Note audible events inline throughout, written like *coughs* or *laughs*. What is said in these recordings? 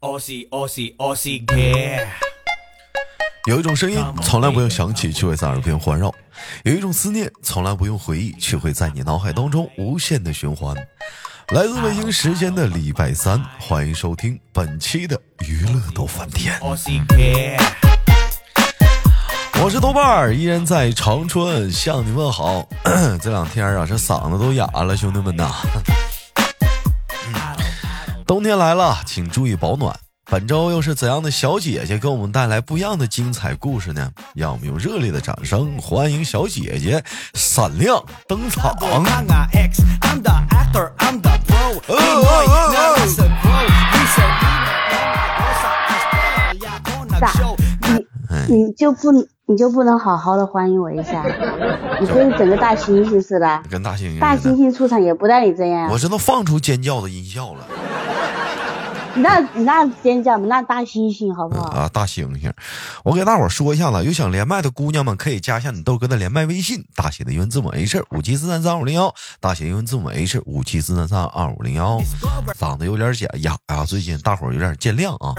有一种声音从来不用想起，却会在耳边环绕；有一种思念从来不用回忆，却会在你脑海当中无限的循环。来自北京时间的礼拜三，欢迎收听本期的娱乐逗翻天。我是豆瓣儿，依然在长春向你问好。*coughs* 这两天啊，这嗓子都哑了，兄弟们呐。冬天来了，请注意保暖。本周又是怎样的小姐姐给我们带来不一样的精彩故事呢？让我们用热烈的掌声欢迎小姐姐闪亮登场！咋？你你就不你就不能好好的欢迎我一下？你跟整个大猩猩似的？跟大猩猩？大猩猩出场也不带你这样。我这都放出尖叫的音效了。那那尖叫，那大猩猩好不好？啊，大猩猩，我给大伙说一下子，有想连麦的姑娘们可以加一下你豆哥的连麦微信，大写的英文字母 H 五七四三三二五零幺，大写英文字母 H 五七四三三二五零幺。嗓子有点哑哑呀，最近大伙有点见谅啊。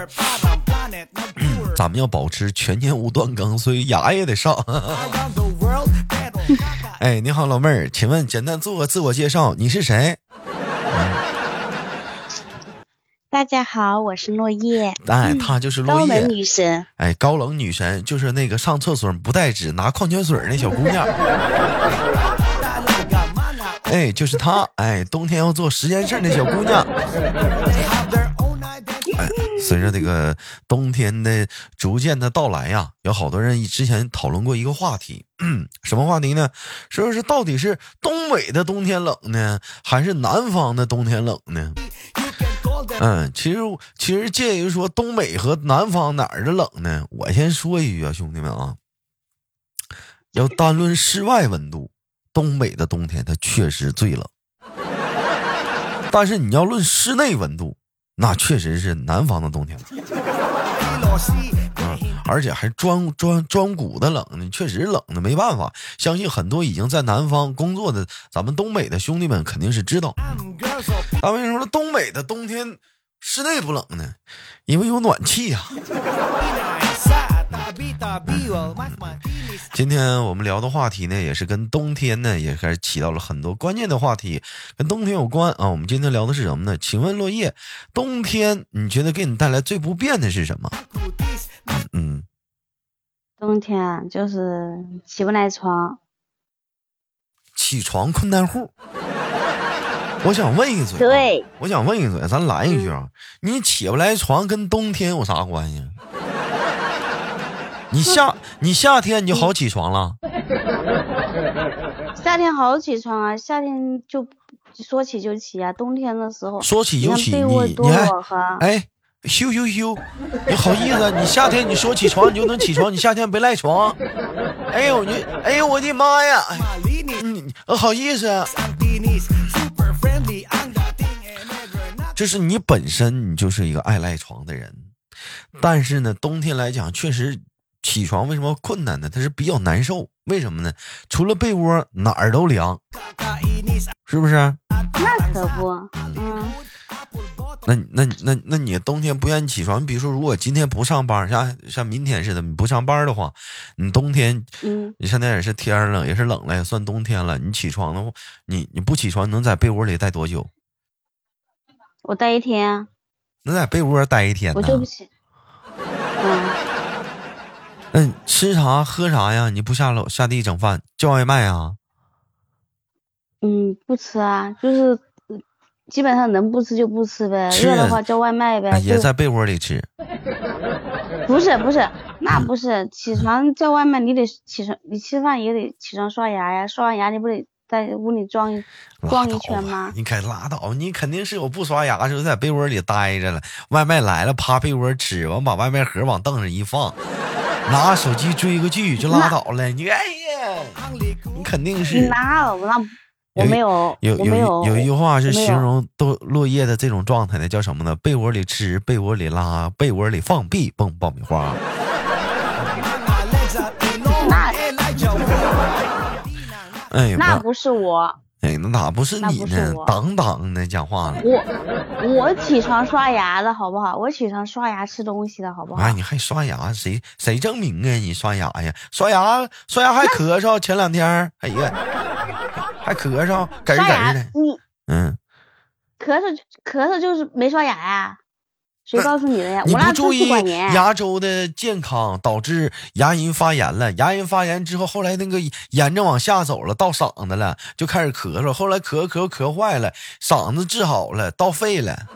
咱们要保持全年无断更，所以哑也得上。哎，你好，老妹儿，请问简单做个自我介绍，你是谁？大家好，我是落叶。哎，她就是落叶。高冷女神。哎，高冷女神就是那个上厕所不带纸拿矿泉水那小姑娘。哎，就是她。哎，冬天要做十件事那小姑娘。哎，随着这个冬天的逐渐的到来呀，有好多人之前讨论过一个话题，嗯什么话题呢？说是到底是东北的冬天冷呢，还是南方的冬天冷呢？嗯，其实其实介于说东北和南方哪儿的冷呢？我先说一句啊，兄弟们啊，要单论室外温度，东北的冬天它确实最冷。但是你要论室内温度，那确实是南方的冬天冷。嗯，而且还专专专股的冷呢，确实冷的没办法。相信很多已经在南方工作的咱们东北的兄弟们肯定是知道。那为什么东北的冬天？室内不冷呢，因为有暖气呀。今天我们聊的话题呢，也是跟冬天呢，也开始起到了很多关键的话题，跟冬天有关啊。我们今天聊的是什么呢？请问落叶，冬天你觉得给你带来最不便的是什么？嗯，冬天就是起不来床，起床困难户。我想问一嘴，对，我想问一嘴，咱来一句啊，你起不来床跟冬天有啥关系？你夏 *laughs* 你夏天你就好起床了？*laughs* 夏天好起床啊，夏天就说起就起啊，冬天的时候说起就起，你你还哎羞羞羞，你好意思？你夏天你说起床你就能起床，你夏天别赖床。哎呦你哎呦我的妈呀！你好意思？就是你本身你就是一个爱赖床的人，但是呢，冬天来讲确实起床为什么困难呢？它是比较难受，为什么呢？除了被窝哪儿都凉，是不是？那可不，嗯。那那那那你冬天不愿意起床？你比如说，如果今天不上班，像像明天似的，你不上班的话，你冬天，嗯，你现在也是天冷，也是冷了，也算冬天了。你起床的话，你你不起床，能在被窝里待多久？我待一天啊。能在被窝待一天？我就不起。嗯。那吃啥喝啥呀？你不下楼下地整饭叫外卖啊？嗯，不吃啊，就是。基本上能不吃就不吃呗，热的话叫外卖呗。也在被窝里吃。不是不是，那不是起床叫外卖，你得起床，你吃饭也得起床刷牙呀，刷完牙你不得在屋里转一逛一圈吗？你可拉倒，你肯定是有不刷牙时候在被窝里待着了，外卖来了趴被窝吃，完把外卖盒往凳上一放，*laughs* 拿手机追个剧就拉倒了。你哎呀，你肯定是。拉倒那。我没有，有有有一句话是形容都落叶的这种状态的，叫什么呢？被窝里吃，被窝里拉，被窝里放屁，蹦爆米花。哎，那不是我，哎，那咋不是你呢？当当的讲话了。我我起床刷牙的好不好？我起床刷牙吃东西的好不好？哎，你还刷牙？谁谁证明啊？你刷牙呀？刷牙刷牙还咳嗽？前两天，哎呀，还咳嗽，嗝嗝的。你嗯，咳嗽咳嗽就是没刷牙呀。谁告诉你的呀？你不注意牙周的健康，导致牙龈发炎了。牙龈发炎之后，后来那个炎症往下走了，到嗓子了，就开始咳嗽。后来咳咳咳坏了，嗓子治好了，到肺了。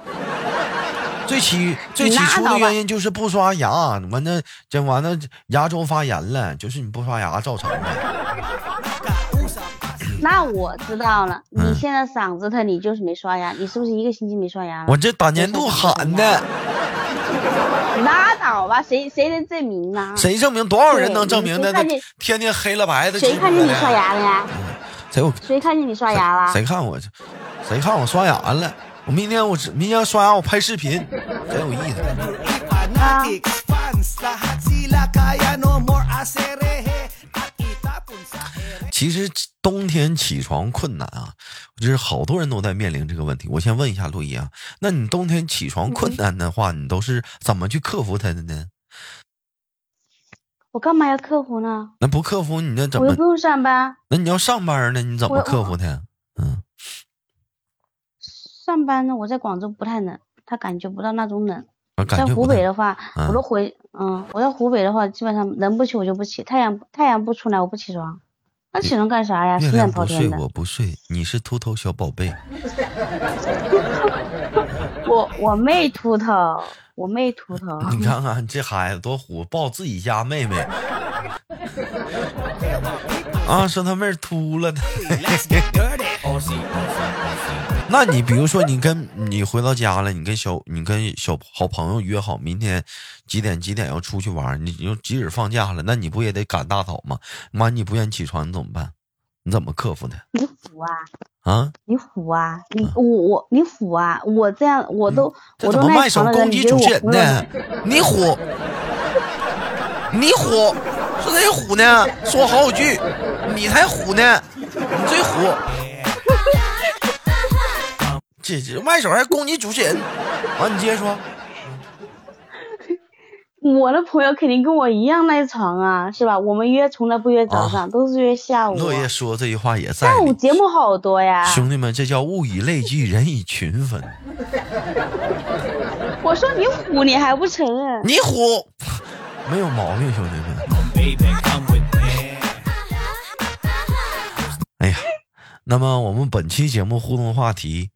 最起最起初的原因就是不刷牙，完了这完了牙周发炎了，就是你不刷牙造成的。那我知道了，你现在嗓子疼，你就是没刷牙，你是不是一个星期没刷牙？我这打年度喊的。拉倒吧，谁谁能证明呢？谁证明？多少人能证明的？天天黑了白的。谁看见你刷牙了呀？谁我？谁看见你刷牙了？谁看我？谁看我刷牙了？我明天我明天刷牙，我拍视频，真有意思。其实冬天起床困难啊，就是好多人都在面临这个问题。我先问一下陆毅啊，那你冬天起床困难的话，你都是怎么去克服它的呢？我干嘛要克服呢？那不克服你那怎么？我不用上班。那你要上班呢？你怎么克服它？嗯，上班呢，我在广州不太冷，他感觉不到那种冷。在湖北的话，我都回嗯，我在湖北的话，基本上人不起我就不起，太阳太阳不出来我不起床，那起床干啥呀？月亮不睡我不睡，你是秃头小宝贝。*laughs* 我我没秃头，我没秃头。你看看这孩子多虎，抱自己家妹妹。*laughs* 啊，说他妹秃了。*laughs* 那你比如说，你跟你回到家了，你跟小你跟小好朋友约好明天几点几点要出去玩，你就即使放假了，那你不也得赶大早吗？妈，你不愿意起床，你怎么办？你怎么克服的？你虎啊！啊！你虎啊！你我我你虎啊！我这样我都我都卖手攻击主持人呢？你虎！你虎！说谁虎呢？说好几句，你才虎呢！你最虎！这这外手还攻击主持人，完你接着说。*laughs* 我的朋友肯定跟我一样赖床啊，是吧？我们约从来不约早上，都是约下午。落叶说这句话也在。下午节目好多呀。兄弟们，这叫物以类聚，人以群分。我说你虎，你还不承认？你虎，*laughs* 没有毛病，兄弟们。那么我们本期节目互动话题。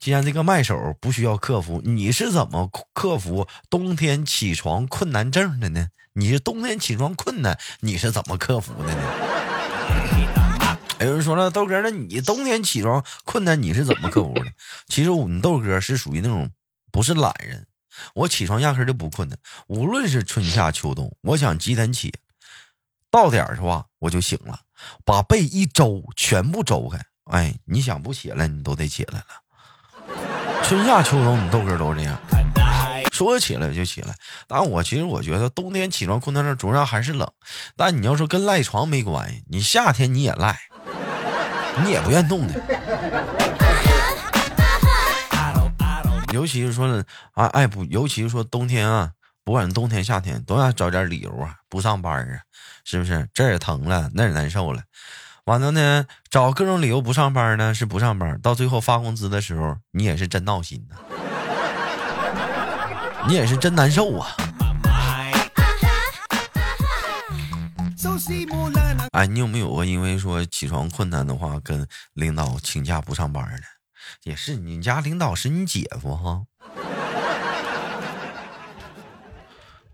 既然这个麦手不需要克服，你是怎么克服冬天起床困难症的呢？你是冬天起床困难，你是怎么克服的呢？有人说了，豆哥，那你冬天起床困难，你是怎么克服的？其实我们豆哥是属于那种不是懒人，我起床压根就不困难，无论是春夏秋冬，我想几点起，到点儿是吧，我就醒了，把被一周全部周开，哎，你想不起来，你都得起来了。春夏秋冬，你豆哥都这样，说起来就起来。但我其实我觉得冬天起床困难症主要还是冷。但你要说跟赖床没关系，你夏天你也赖，你也不愿动的。尤其是说啊，爱不，尤其是说冬天啊，不管冬天夏天，都要找点理由啊，不上班啊，是不是？这也疼了，那也难受了。完了呢，找各种理由不上班呢，是不上班。到最后发工资的时候，你也是真闹心呐，你也是真难受啊。*laughs* 哎，你有没有过因为说起床困难的话，跟领导请假不上班的？也是，你家领导是你姐夫哈。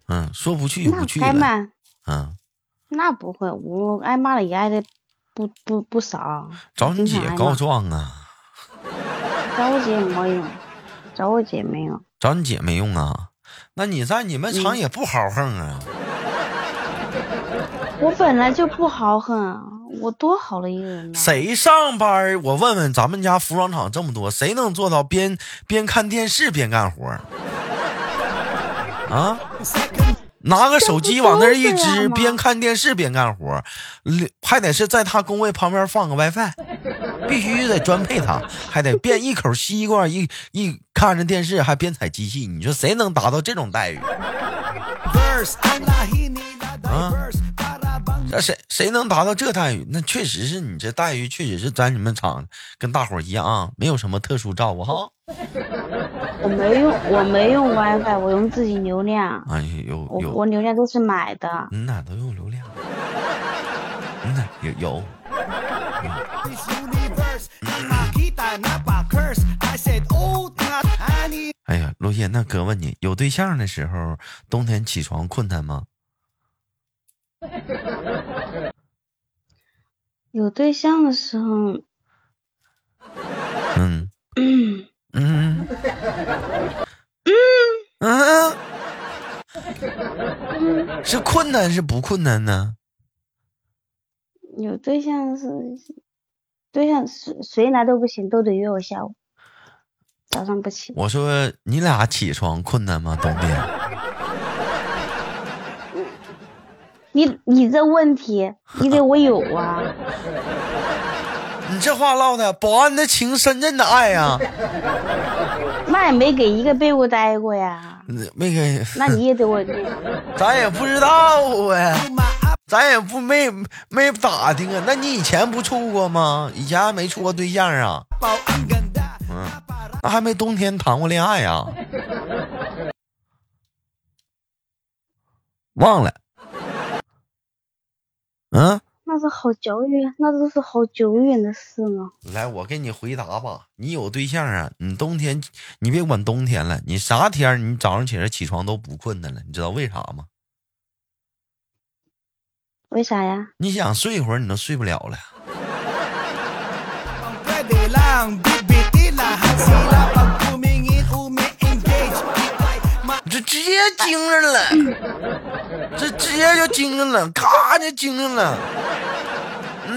嗯，说不去就不去了。嗯，那不会，我挨骂了也挨的。不不不少，找你姐告状啊！找我姐没用，找我姐没用，找你姐没用啊？那你在你们厂也不豪横啊？*laughs* 我本来就不豪横，我多好的一个人呢。谁上班？我问问咱们家服装厂这么多，谁能做到边边看电视边干活？啊？拿个手机往那儿一支，边看电视边干活，还得是在他工位旁边放个 WiFi。必须得专配他，还得边一口西瓜一一看着电视还边踩机器，你说谁能达到这种待遇？啊，那谁谁能达到这待遇？那确实是你这待遇，确实是在你们厂跟大伙一样啊，没有什么特殊照顾哈。我没用，我没用 WiFi，我用自己流量。哎，有有，我流量都是买的。你哪都用流量？嗯哪，有有。哎呀，陆叶，那哥问你，有对象的时候，冬天起床困难吗？有对象的时候，*clears throat* 嗯嗯嗯嗯嗯，是困难是不困难呢？有对象是对象，谁谁来都不行，都得约我下午，早上不起。我说你俩起床困难吗？冬天？你你这问题，你得我有啊。*laughs* 你这话唠的，保安的情，深圳的爱呀。那也没给一个被窝待过呀。没给。那你也得我。*laughs* 咱也不知道啊。咱也不没没打听啊，那你以前不处过吗？以前还没处过对象啊？嗯，那还没冬天谈过恋爱呀？忘了？嗯？那是好久远，那都是好久远的事了。来，我给你回答吧。你有对象啊？你冬天，你别管冬天了，你啥天你早上起来起床都不困难了？你知道为啥吗？为啥呀？你想睡一会儿，你都睡不了了。这直接精神了，这直接就精神了，咔就精神了。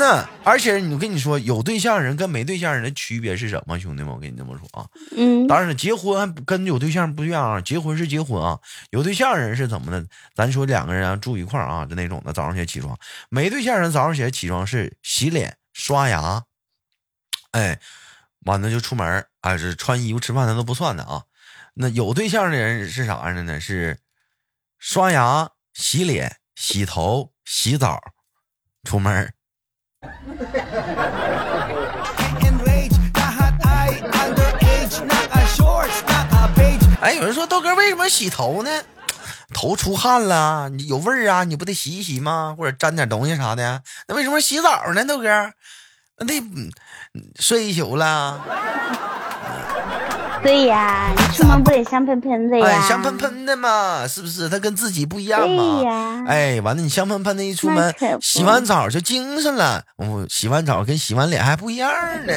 那而且你跟你说，有对象人跟没对象人的区别是什么？兄弟们，我跟你这么说啊，嗯，当然结婚跟有对象不一样啊，结婚是结婚啊，有对象人是怎么的？咱说两个人啊住一块儿啊，就那种的，早上起来起床，没对象人早上起来起床是洗脸刷牙，哎，完了就出门啊，是穿衣服吃饭那都不算的啊。那有对象的人是啥样的呢？是刷牙、洗脸、洗头、洗澡，出门。哎，有人说豆哥为什么洗头呢？头出汗了，你有味儿啊，你不得洗一洗吗？或者沾点东西啥的？那为什么洗澡呢？豆哥，那睡一宿了。对呀，你出门不得香喷喷的呀？哎，香喷喷的嘛，是不是？他跟自己不一样嘛？对呀。哎，完了，你香喷喷的一出门，洗完澡就精神了。我洗完澡跟洗完脸还不一样呢。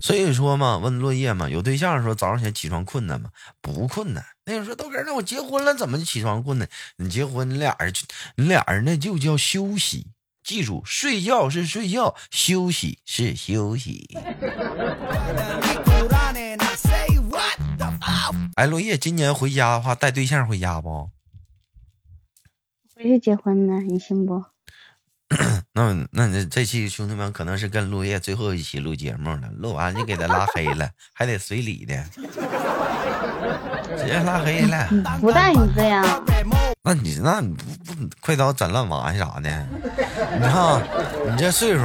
所以说嘛，问落叶嘛，有对象说早上起来起床困难吗？不困难。那人说豆哥，那我结婚了怎么起床困难？你结婚，你俩人，你俩人那就叫休息。记住，睡觉是睡觉，休息是休息。哎，落叶，今年回家的话，带对象回家不？回去结婚呢，你信不？*coughs* 那那那这期兄弟们可能是跟落叶最后一期录节目了，录完就给他拉黑了，*laughs* 还得随礼的，直接拉黑了。不带你这样。那你那你不不快刀斩乱麻啥的？你看你这岁数，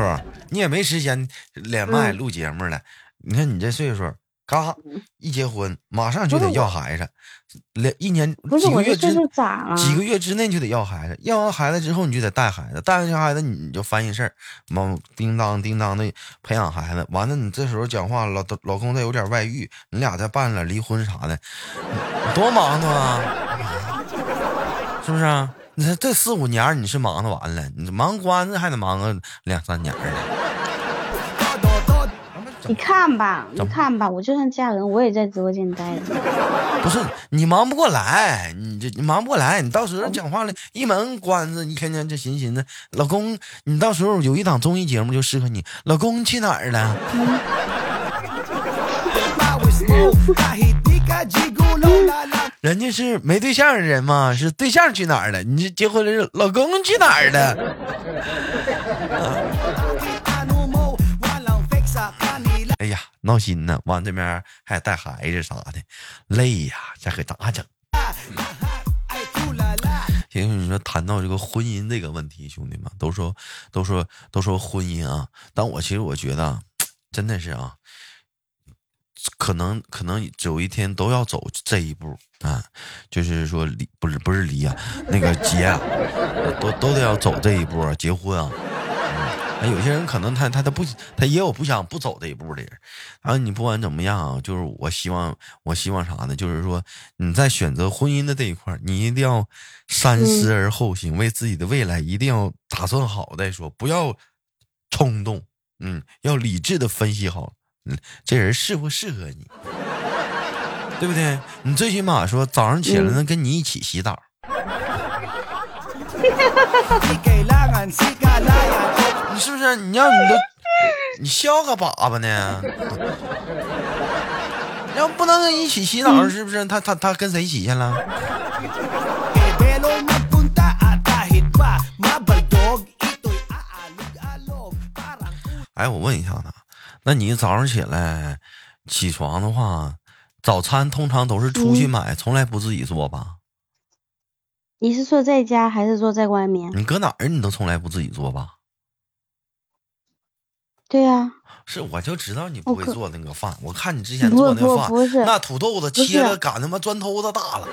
你也没时间连麦录节目了。你看你这岁数，嘎一结婚，马上就得要孩子，两一年几个月之几个月之内就得要孩子。要完孩子之后，你就得带孩子，带完孩子你就烦心事儿，忙叮当叮当的培养孩子。完了，你这时候讲话，老老公再有点外遇，你俩再办了离婚啥的，多忙活啊！是不是啊？你说这四五年你是忙的完了，你忙关子还得忙个两三年呢。你看吧，你看吧，我就算嫁人，我也在直播间待着。不是你忙不过来，你这你忙不过来，你到时候讲话了，一门关子，你天天这寻寻思，老公，你到时候有一档综艺节目就适合你。老公去哪儿了？*laughs* *laughs* *laughs* 人家是没对象的人嘛，是对象去哪儿了？你这结婚了，老公去哪儿了？哎呀，闹心呢！往这边还带孩子啥的，累呀，这可咋整？行，你说谈到这个婚姻这个问题，兄弟们都说都说都说婚姻啊，但我其实我觉得真的是啊，可能可能有一天都要走这一步啊，就是说离不是不是离啊，*laughs* 那个结啊，都都得要走这一步啊结婚啊。有些人可能他他他不他也有不想不走这一步的人，然后你不管怎么样啊，就是我希望我希望啥呢？就是说你在选择婚姻的这一块，你一定要三思而后行，为自己的未来一定要打算好再说，不要冲动，嗯，要理智的分析好，嗯，这人适不适合你，对不对？你最起码说早上起来能跟你一起洗澡。你是不是？你让你都，你笑个粑粑呢？要不能一起洗澡，是不是？他他他跟谁一起去了？哎，我问一下子，那你早上起来起床的话，早餐通常都是出去买，从来不自己做吧？你是说在家还是说在外面？你搁哪儿你都从来不自己做吧？对呀，是我就知道你不会做那个饭。我看你之前做那饭，那土豆子切的赶他妈砖头子大了。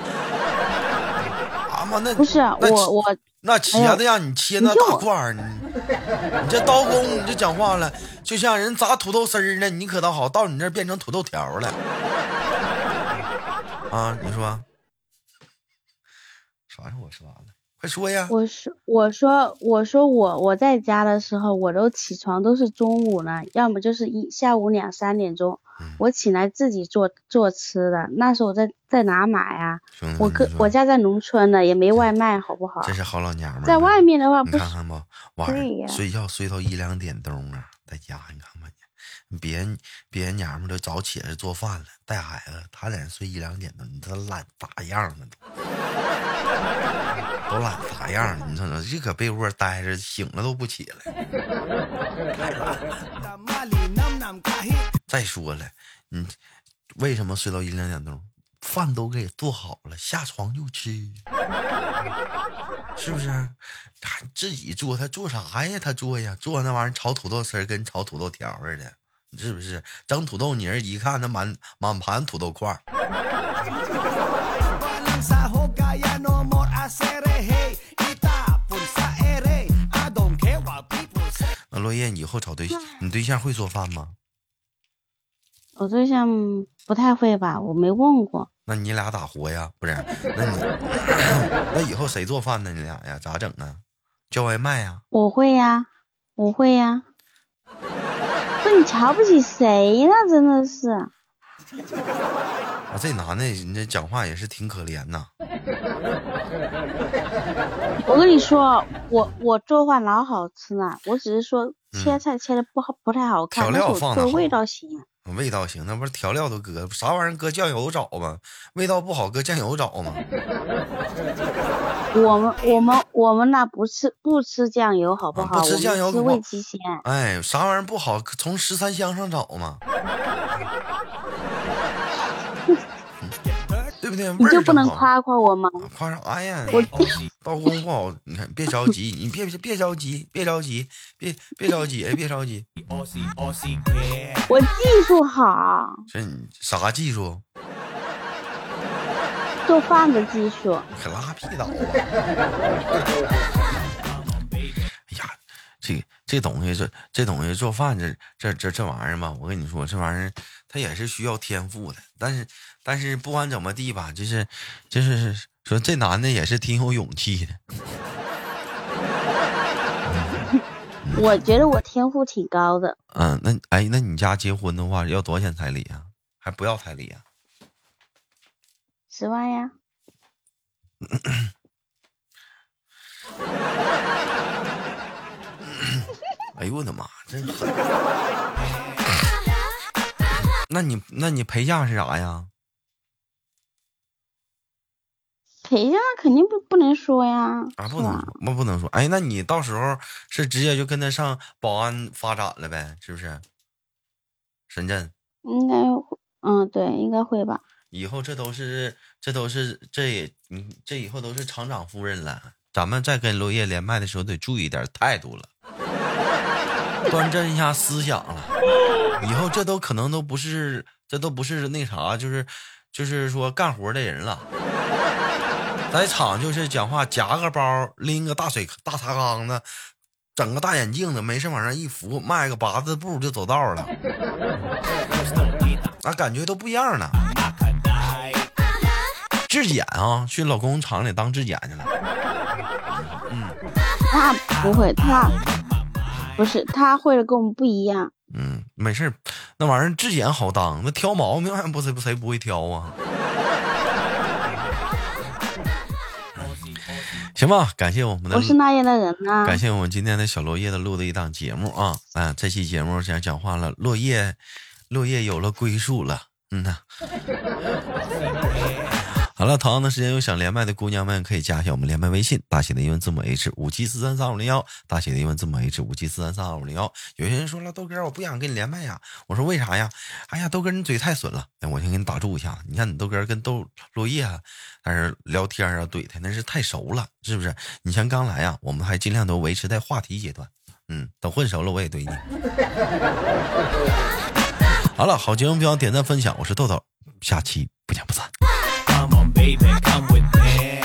啊妈，那不是我我那茄子让你切那大块儿，你你这刀工你这讲话了，就像人砸土豆丝儿呢，你可倒好，到你那变成土豆条了。*laughs* 啊，你说 *laughs* 啥是？我说。快说呀！我说，我说，我说，我我在家的时候，我都起床都是中午呢，要么就是一下午两三点钟，我起来自己做做吃的。那时候我在在哪买呀？我哥我家在农村呢，也没外卖，好不好？这是好老娘们。在外面的话，你看看不，晚上睡觉睡到一两点钟啊，在家你看看你，别人别人娘们都早起来做饭了，带孩子，他在那睡一两点钟，你这懒咋样了都？都懒咋样？你瞅瞅，就搁被窝待着，醒了都不起来。再说了，你为什么睡到一两点钟？饭都给做好了，下床就吃，是不是？他自己做，他做啥呀？他做呀，做那玩意儿炒土豆丝跟炒土豆条似的，是不是？整土豆泥儿，一看那满满盘土豆块儿。那落叶以后找对象，你对象会做饭吗？我对象不太会吧，我没问过。那你俩咋活呀？不是，那你 *coughs* 那以后谁做饭呢？你俩呀，咋整啊？叫外卖呀？我会呀，我会呀。不，你瞧不起谁呢？真的是。啊，这男的，你这讲话也是挺可怜呐。我跟你说，我我做饭老好吃呢，我只是说切菜切的不好，不太好看。调料放的味道行。味道行，那不是调料都搁啥玩意儿？搁酱油找吗？味道不好，搁酱油找吗？我们我们我们那不吃不吃酱油，好不好？不吃酱油，吃味极鲜。哎，啥玩意儿不好？从十三香上找嘛？*laughs* 对不对？你就不能夸夸我吗？夸啥呀？刀工不好，你看，别着急，你别别着急，别着急，别别着急，别着急。我技术好。这啥技术？做饭的技术。可拉屁倒吧！哎呀，这这东西，这这东西做饭这这这这玩意儿嘛，我跟你说，这玩意儿它也是需要天赋的，但是。但是不管怎么地吧，就是，就是说这男的也是挺有勇气的。*laughs* 我觉得我天赋挺高的。嗯，那哎，那你家结婚的话要多少钱彩礼啊？还不要彩礼啊？十万呀。*coughs* 哎呦我的妈，真狠！那你那你陪嫁是啥呀？陪嫁？肯定不不能说呀。啊，不能，我不能说。哎，那你到时候是直接就跟他上保安发展了呗？是不是？深圳应该，嗯，对，应该会吧。以后这都是，这都是，这也，你这以后都是厂长夫人了。咱们在跟罗叶连麦的时候得注意点态度了，端正一下思想了。以后这都可能都不是，这都不是那啥，就是，就是说干活的人了。在厂就是讲话夹个包，拎个大水大茶缸子，整个大眼镜子，没事往上一扶，迈个八字步就走道了。那感觉都不一样了。质检啊，去老公厂里当质检去了。嗯，他不会，他不是，他会的跟我们不一样。嗯，没事那玩意儿质检好当，那挑毛病不谁不谁不会挑啊？*laughs* 行吧，感谢我们的，我是那样的人呢。感谢我们今天的小落叶的录的一档节目啊，嗯，这期节目想讲话了，落叶，落叶有了归宿了，嗯呐。好了，同样的时间有想连麦的姑娘们可以加一下我们连麦微信，大写的英文字母 H 五七四三三五零幺，大写的英文字母 H 五七四三三二五零幺。有些人说了，豆哥，我不想跟你连麦呀。我说为啥呀？哎呀，豆哥你嘴太损了。那我先给你打住一下。你看你豆哥跟豆落叶啊，但是聊天啊怼他那是太熟了，是不是？你像刚来呀，我们还尽量都维持在话题阶段。嗯，等混熟了我也怼你。*laughs* 好了，好节目不要点赞分享，我是豆豆，下期不见不散。Baby, come with me.